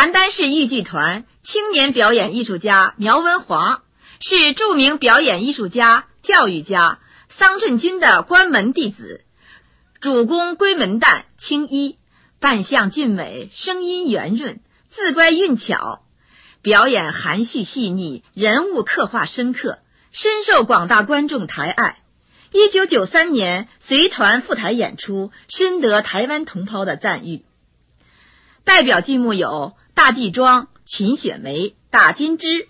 邯郸市豫剧团青年表演艺术家苗文华是著名表演艺术家、教育家桑振军的关门弟子，主攻闺门旦、青衣，扮相俊美，声音圆润，字乖韵巧，表演含蓄细腻，人物刻画深刻，深受广大观众抬爱。一九九三年随团赴台演出，深得台湾同胞的赞誉。代表剧目有《大季庄》《秦雪梅》《打金枝》《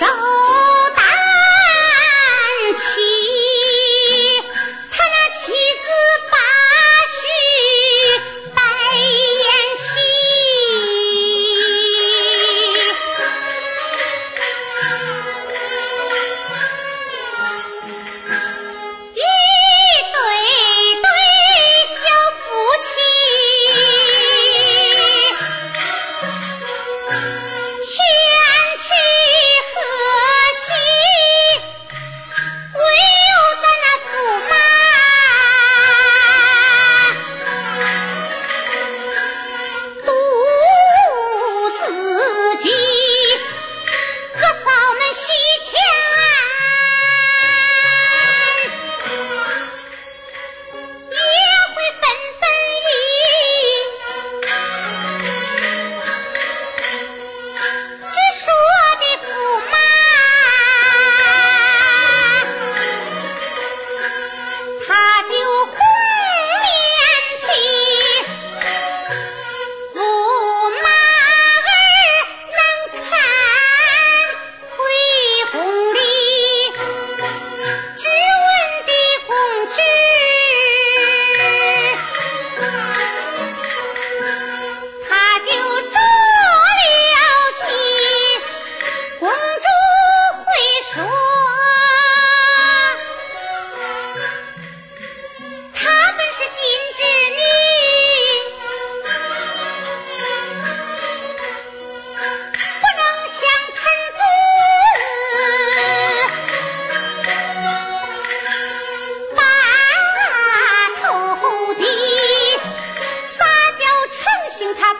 chao.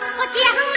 我讲。